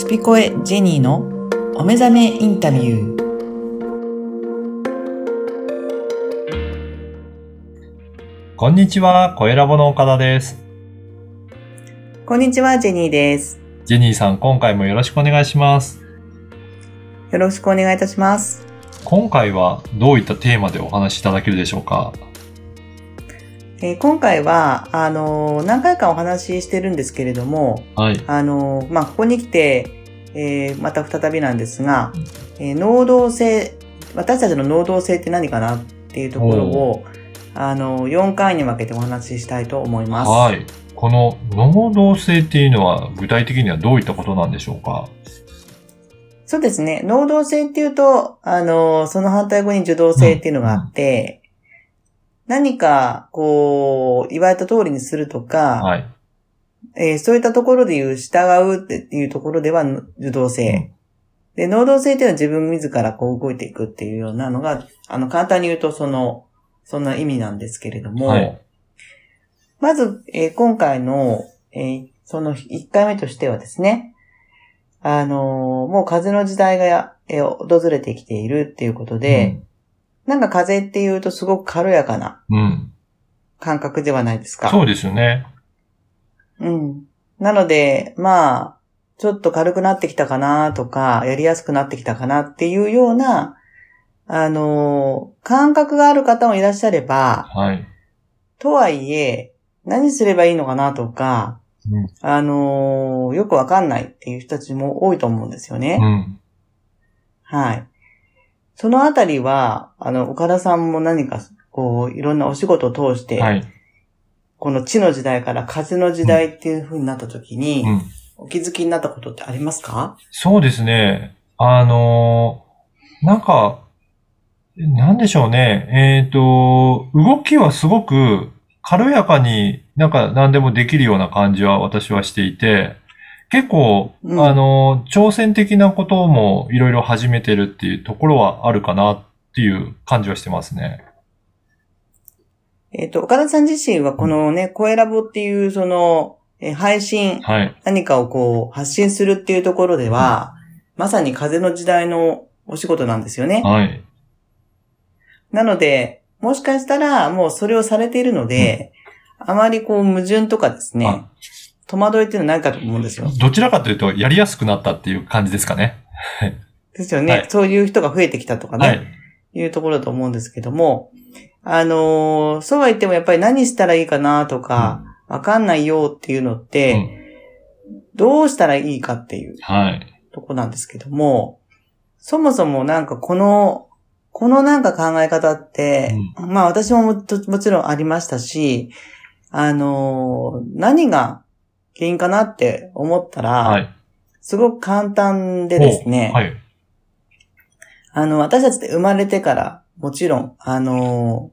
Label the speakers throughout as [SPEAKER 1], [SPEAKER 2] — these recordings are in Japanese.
[SPEAKER 1] スピコエジェニーのお目覚めインタビュー。
[SPEAKER 2] こんにちは、声ラボの岡田です。
[SPEAKER 1] こんにちは、ジェニーです。
[SPEAKER 2] ジェニーさん、今回もよろしくお願いします。
[SPEAKER 1] よろしくお願いいたします。
[SPEAKER 2] 今回はどういったテーマでお話しいただけるでしょうか？
[SPEAKER 1] えー今回は、あのー何回かお話ししてるんですけれども、
[SPEAKER 2] はい。
[SPEAKER 1] あのーまあ、ここに来て、えーまた再びなんですが、えー能動性、私たちの能動性って何かなっていうところを、あのー4回に分けてお話ししたいと思います。
[SPEAKER 2] はい。この能動性っていうのは具体的にはどういったことなんでしょうか？
[SPEAKER 1] そうですね。能動性っていうと、あの、その反対語に受動性っていうのがあって、何か、こう、言われた通りにするとか、
[SPEAKER 2] はい。
[SPEAKER 1] えーそういったところで言う従うっていうところでは受動性。で、能動性っていうのは自分自らこう動いていくっていうようなのが、あの、簡単に言うとその、そんな意味なんですけれども、
[SPEAKER 2] はい。
[SPEAKER 1] まず、えー今回の、えーその1回目としてはですね、あのーもう風の時代がや、えー訪れてきているっていうことで、なんか風っていうとすごく軽やかな
[SPEAKER 2] うん、うん。
[SPEAKER 1] 感覚ではないですか。
[SPEAKER 2] そうですよね。
[SPEAKER 1] うん。なので、まあ、ちょっと軽くなってきたかなとか、やりやすくなってきたかなっていうような、あのー感覚がある方もいらっしゃれば、
[SPEAKER 2] はい。
[SPEAKER 1] とはいえ、何すればいいのかなとか、
[SPEAKER 2] うん
[SPEAKER 1] あのーよくわかんないっていう人たちも多いと思うんですよね。
[SPEAKER 2] うん。
[SPEAKER 1] はい。そのあたりは、あの、岡田さんも何か、こう、いろんなお仕事を通して、
[SPEAKER 2] はい。
[SPEAKER 1] この地の時代から風の時代っていう風になった時に、
[SPEAKER 2] うん。
[SPEAKER 1] お気づきになったことってありますか？
[SPEAKER 2] そうですね。あのーなんか、なんでしょうね。えっ、と、動きはすごく軽やかになんか何でもできるような感じは私はしていて、結構、
[SPEAKER 1] うん
[SPEAKER 2] あのー挑戦的なこともいろいろ始めてるっていうところはあるかなっていう感じはしてますね。
[SPEAKER 1] えっ、と、岡田さん自身はこのね、声ラボっていうその、え配信、
[SPEAKER 2] はい。
[SPEAKER 1] 何かをこう、発信するっていうところでは、まさに風の時代のお仕事なんですよね。
[SPEAKER 2] はい。
[SPEAKER 1] なので、もしかしたらもうそれをされているので、あまりこう矛盾とかですね
[SPEAKER 2] あ、
[SPEAKER 1] 戸惑いっていうのはないかと思うんですよ。
[SPEAKER 2] どちらかというと、やりやすくなったっていう感じですかね。
[SPEAKER 1] ですよね。
[SPEAKER 2] はい
[SPEAKER 1] そういう人が増えてきたとかね、
[SPEAKER 2] はい
[SPEAKER 1] い、。うところだと思うんですけども、あのーそうは言ってもやっぱり何したらいいかなとか、わかんないよっていうのって、
[SPEAKER 2] うん
[SPEAKER 1] どうしたらいいかっていう
[SPEAKER 2] はい。
[SPEAKER 1] とこなんですけども、そもそもなんかこの、このなんか考え方って、まあ私ももともちろんありましたし、あのー何が原因かなって思ったら、
[SPEAKER 2] はい。
[SPEAKER 1] すごく簡単でですね、
[SPEAKER 2] はい。
[SPEAKER 1] あの、私たちって生まれてから、もちろん、あの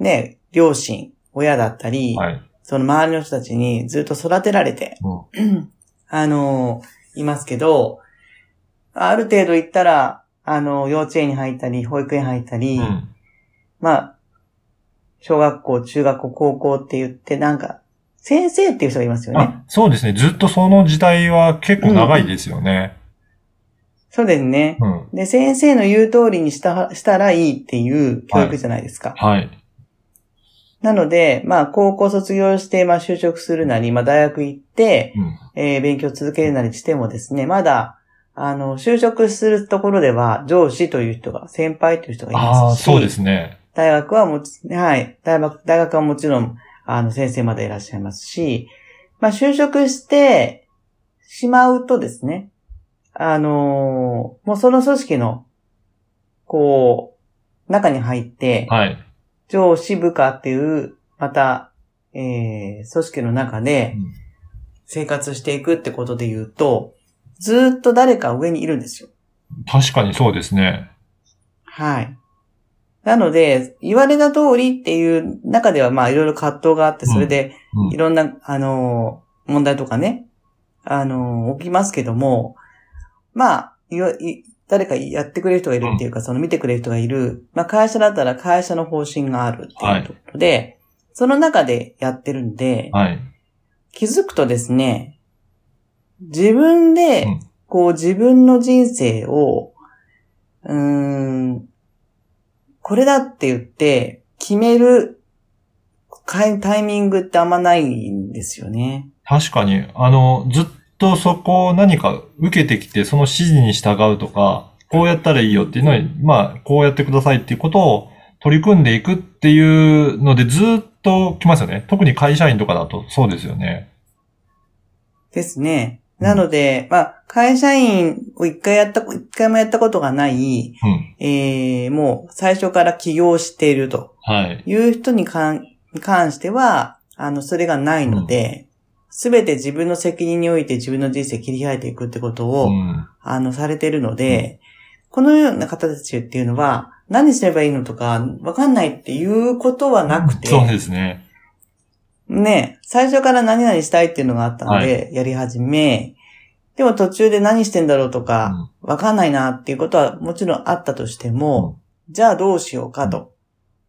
[SPEAKER 1] ーね、両親、親だったり、
[SPEAKER 2] はい。
[SPEAKER 1] その周りの人たちにずっと育てられて、
[SPEAKER 2] うん
[SPEAKER 1] あのーいますけど、ある程度行ったら、あの幼稚園に入ったり、保育園入ったり、
[SPEAKER 2] うん。
[SPEAKER 1] まあ、小学校、中学校、高校って言って、なんか、先生っていう人がいますよね。
[SPEAKER 2] あ、そうですね。ずっとその時代は結構長いですよね。
[SPEAKER 1] そうですね。
[SPEAKER 2] うん。
[SPEAKER 1] で、先生の言う通りにした、したらいいっていう教育じゃないですか。
[SPEAKER 2] はい。
[SPEAKER 1] なので、まあ、高校卒業して、まあ、就職するなり、まあ、大学行って、
[SPEAKER 2] うん。
[SPEAKER 1] えー勉強続けるなりしてもですね、まだ、あの、就職するところでは、上司という人が、先輩という人がい
[SPEAKER 2] ああ、
[SPEAKER 1] ますし、
[SPEAKER 2] そうですね。
[SPEAKER 1] 大学はもち、はい、大学、大学はもちろん、あの、先生までいらっしゃいますし、まあ、就職してしまうとですね、あのーもうその組織の、こう、中に入って、
[SPEAKER 2] はい。
[SPEAKER 1] 上司部下っていう、また、えー、組織の中で
[SPEAKER 2] うん
[SPEAKER 1] 生活していくってことで言うと、ずーっと誰か上にいるんですよ。
[SPEAKER 2] 確かにそうですね。
[SPEAKER 1] はい。なので、言われた通りっていう中では、まあ、いろいろ葛藤があって、それで、
[SPEAKER 2] うん。
[SPEAKER 1] いろんな、あのー、問題とかね、あのー、起きますけども、まあ、いわい誰かやってくれる人がいるっていうか、その見てくれる人がいる。まあ、会社だったら会社の方針があるっていうところで、その中でやってるんで、
[SPEAKER 2] はい。
[SPEAKER 1] 気づくとですね、自分で
[SPEAKER 2] うん。
[SPEAKER 1] こう自分の人生を、うーん、これだって言って決めるタイミングってあんまないんですよね。
[SPEAKER 2] 確かに、あの、ずっとそこを何か受けてきて、その指示に従うとか、こうやったらいいよっていうのは、まあ、こうやってくださいっていうことを取り組んでいくっていうのでずっと来ますよね。特に会社員とかだとそうですよね。
[SPEAKER 1] ですね。なので、まあ、会社員を一回やった、一回もやったことがない、うん、えー、もう最初から起業していると。はい。いう人に関しては、あの、それがないので、す、べ、て自分の責任において自分の人生切り開いていくってことを、うん、あの、されているので、このような方たちっていうのは、何すればいいのとか、わかんないっていうことはなくて。
[SPEAKER 2] そうですね。
[SPEAKER 1] ね、最初から何々したいっていうのがあったので、やり始め、でも途中で何してんだろうとか、わかんないなっていうことはもちろんあったとしても、じゃあどうしようかと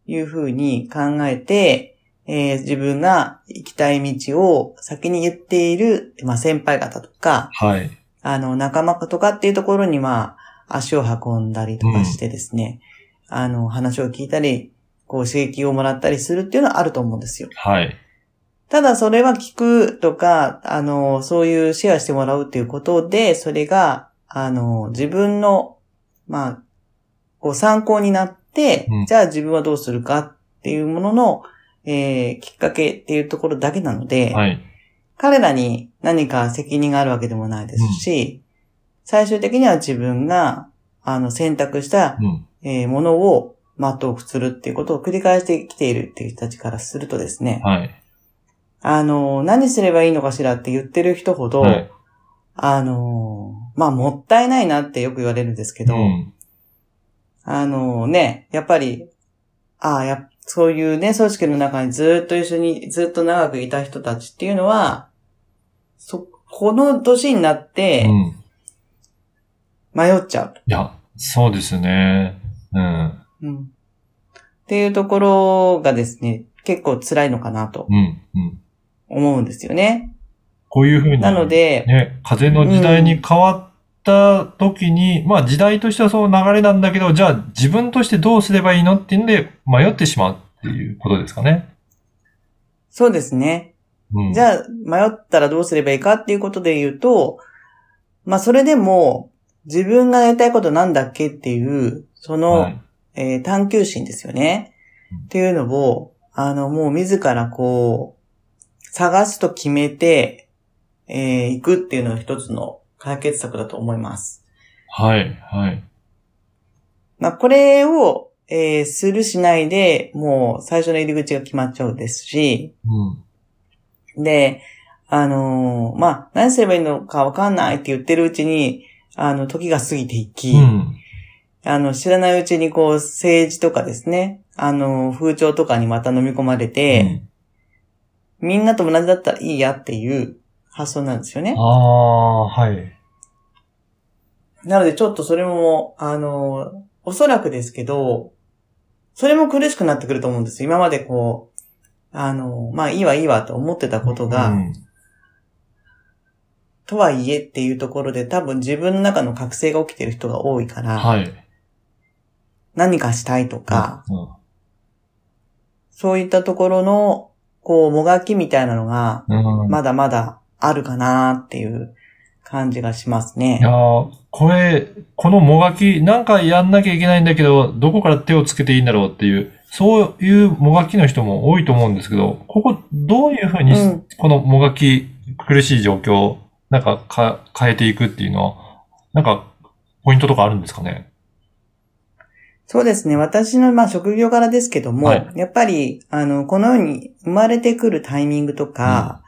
[SPEAKER 1] いうふうに考えて、えー、自分が行きたい道を先に言っている、まあ、先輩方とか、はい。あの、仲間とかっていうところには足を運んだりとかしてですね、うん、あの、話を聞いたり、こう刺激をもらったりするっていうのはあると思うんですよ。はい。ただそれは聞くとか、あの、そういうシェアしてもらうっていうことで、それが、あの、自分の、まあ、こう参考になって、うん、じゃあ自分はどうするかっていうものの、えー、きっかけっていうところだけなので、はい、彼らに何か責任があるわけでもないですし、うん、最終的には自分が、あの、選択した、うん、えー、ものを全うするっていうことを繰り返してきているっていう人たちからするとですね、はい、あの、何すればいいのかしらって言ってる人ほど、はい、あの、まあ、もったいないなってよく言われるんですけど、うん、あのね、やっぱり、ああ、や、そういうね、組織の中にずっと一緒に、ずっと長くいた人たちっていうのは、そ、この年になって、迷っちゃう、
[SPEAKER 2] いや、そうですね。うん。うん。
[SPEAKER 1] っていうところがですね、結構辛いのかなと。うん。うん。思うんですよね。
[SPEAKER 2] こういうふうに。
[SPEAKER 1] なので、
[SPEAKER 2] ね、風の時代に変わった時に、うん、まあ時代としてはそう流れなんだけど、じゃあ自分としてどうすればいいのっていうんで迷ってしまうっていうことですかね。
[SPEAKER 1] そうですね。うん、じゃあ迷ったらどうすればいいかっていうことで言うと、まあそれでも自分がやりたいことなんだっけっていう、その、はい、えー、探求心ですよね。っていうのを、あの、もう自らこう、探すと決めて、えー、行くっていうのが一つの解決策だと思います。
[SPEAKER 2] はい、はい。
[SPEAKER 1] まあ、これを、えー、するしないで、もう最初の入り口が決まっちゃうですし、うん、で、あのー、まあ、何すればいいのかわかんないって言ってるうちに、あの、時が過ぎていき、うん、あの、知らないうちにこう、政治とかですね、あの、風潮とかにまた飲み込まれて、みんなと同じだったらいいやっていう発想なんですよね。
[SPEAKER 2] ああ、はい。
[SPEAKER 1] なのでちょっとそれも、あの、おそらくですけど、それも苦しくなってくると思うんですよ。今までこう、あの、まあいいわいいわと思ってたことが、うん、とはいえっていうところで多分自分の中の覚醒が起きてる人が多いから、はい、何かしたいとか、うんうん、そういったところのこう、もがきみたいなのが、まだまだあるかなっていう感じがしますね。
[SPEAKER 2] いやこれ、このもがき、なんかやんなきゃいけないんだけど、どこから手をつけていいんだろうっていう、そういうもがきの人も多いと思うんですけど、ここ、どういうふうに、このもがき、苦しい状況を、なんかか変えていくっていうのは、なんか、ポイントとかあるんですかね？
[SPEAKER 1] そうですね。私の、まあ、職業柄ですけども、はい、やっぱり、あの、このように生まれてくるタイミングとか、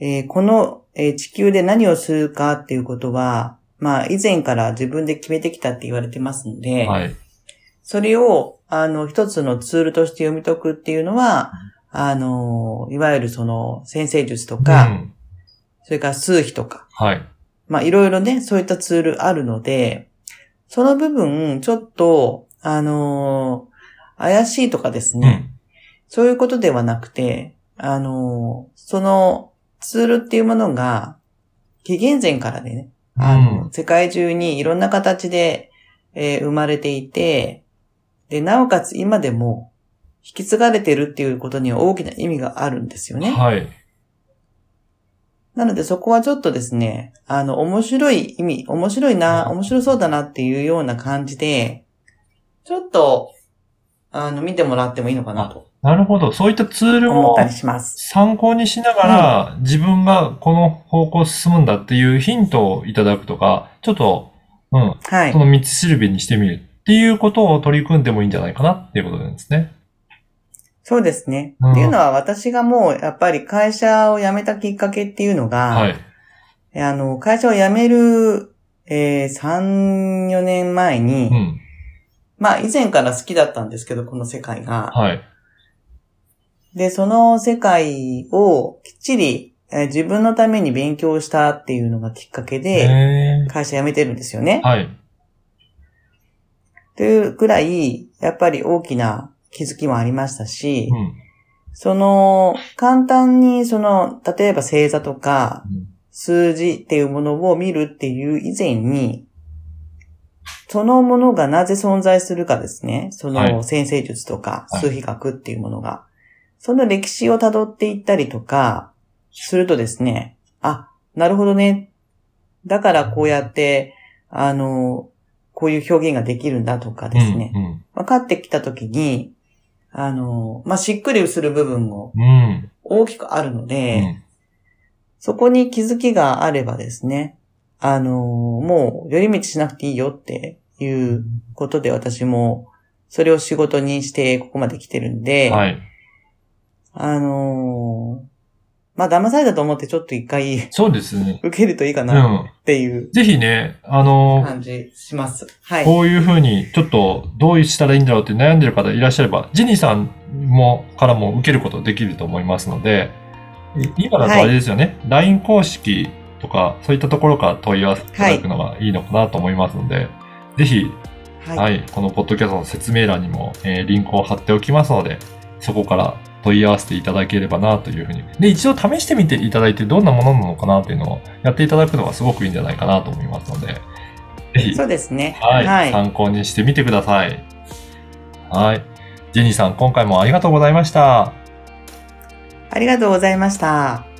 [SPEAKER 1] うん、えー、この、えー、地球で何をするかっていうことは、まあ、以前から自分で決めてきたって言われてますので、はい、それを、あの、一つのツールとして読み解くっていうのは、うん、あの、いわゆるその、先生術とか、うん、それから数秘とか、はい。まあ、いろいろね、そういったツールあるので、その部分、ちょっと、あのー、怪しいとかですね、うん、そういうことではなくて、あのー、そのツールっていうものが、紀元前からでね、あの、
[SPEAKER 2] うん
[SPEAKER 1] 世界中にいろんな形で、えー生まれていて、で、なおかつ今でも引き継がれてるっていうことには大きな意味があるんですよね。
[SPEAKER 2] はい。
[SPEAKER 1] なのでそこはちょっとですね、あの、面白い意味、面白いな、面白そうだなっていうような感じで、ちょっと、あの、見てもらってもいいのかなと
[SPEAKER 2] なるほど。そういったツールを
[SPEAKER 1] 思ったりします。
[SPEAKER 2] 参考にしながら、自分がこの方向進むんだっていうヒントをいただくとか、ちょっと、うん、
[SPEAKER 1] はい
[SPEAKER 2] そ。の道しるべにしてみるっていうことを取り組んでもいいんじゃないかなっていうことなんですね。
[SPEAKER 1] そうですね。
[SPEAKER 2] うん
[SPEAKER 1] っていうのは私がもうやっぱり会社を辞めたきっかけっていうのが、
[SPEAKER 2] はい。
[SPEAKER 1] あの、会社を辞める、えー、3、4年前に、
[SPEAKER 2] うん。
[SPEAKER 1] まあ以前から好きだったんですけど、この世界が。
[SPEAKER 2] はい。
[SPEAKER 1] で、その世界をきっちり、えー自分のために勉強したっていうのがきっかけで、
[SPEAKER 2] へ
[SPEAKER 1] 会社辞めてるんですよね
[SPEAKER 2] ー。はい。
[SPEAKER 1] というくらい、やっぱり大きな気づきもありましたし、
[SPEAKER 2] うん。
[SPEAKER 1] その、簡単にその、例えば星座とか、
[SPEAKER 2] うん
[SPEAKER 1] 数字っていうものを見るっていう以前に、そのものがなぜ存在するかですね。そ
[SPEAKER 2] はい
[SPEAKER 1] の先生術とか
[SPEAKER 2] はい
[SPEAKER 1] 数比学っていうものが。その歴史を辿っていったりとか、するとですね、あ、なるほどね。だからこうやって、あの、こういう表現ができるんだとかですね。
[SPEAKER 2] うん。
[SPEAKER 1] 分かってきたときに、あの、まあ、しっくりする部分も
[SPEAKER 2] うん。うん。
[SPEAKER 1] 大きくあるので、
[SPEAKER 2] うん
[SPEAKER 1] そこに気づきがあればですね、あの、もう寄り道しなくていいよっていうことで私もそれを仕事にしてここまで来てるんで、
[SPEAKER 2] はい。
[SPEAKER 1] あの、まあ、騙されたと思ってちょっと一回
[SPEAKER 2] そうですね。
[SPEAKER 1] 受けるといいか
[SPEAKER 2] う。
[SPEAKER 1] なんっていう
[SPEAKER 2] ぜひね、あの、
[SPEAKER 1] 感じします。はい。
[SPEAKER 2] こういうふうに、ちょっとどうしたらいいんだろうって悩んでる方いらっしゃれば、ジニーさんも、からも受けることできると思いますので、い今だとあれですよね、LINE 公式とか、そういったところから問い合わせていただくのがいいのかなと思いますので、ぜひ、
[SPEAKER 1] はい。
[SPEAKER 2] はい、このポッドキャストの説明欄にも、えーリンクを貼っておきますので、そこから問い合わせていただければなというふうに。で、一度試してみていただいてどんなものなのかなっていうのをやっていただくのがすごくいいんじゃないかなと思いますので、ぜひ、
[SPEAKER 1] そうですね。
[SPEAKER 2] はい、
[SPEAKER 1] はい。
[SPEAKER 2] 参考にしてみてください。はい。ジェニーさん、今回もありがとうございました。
[SPEAKER 1] ありがとうございました。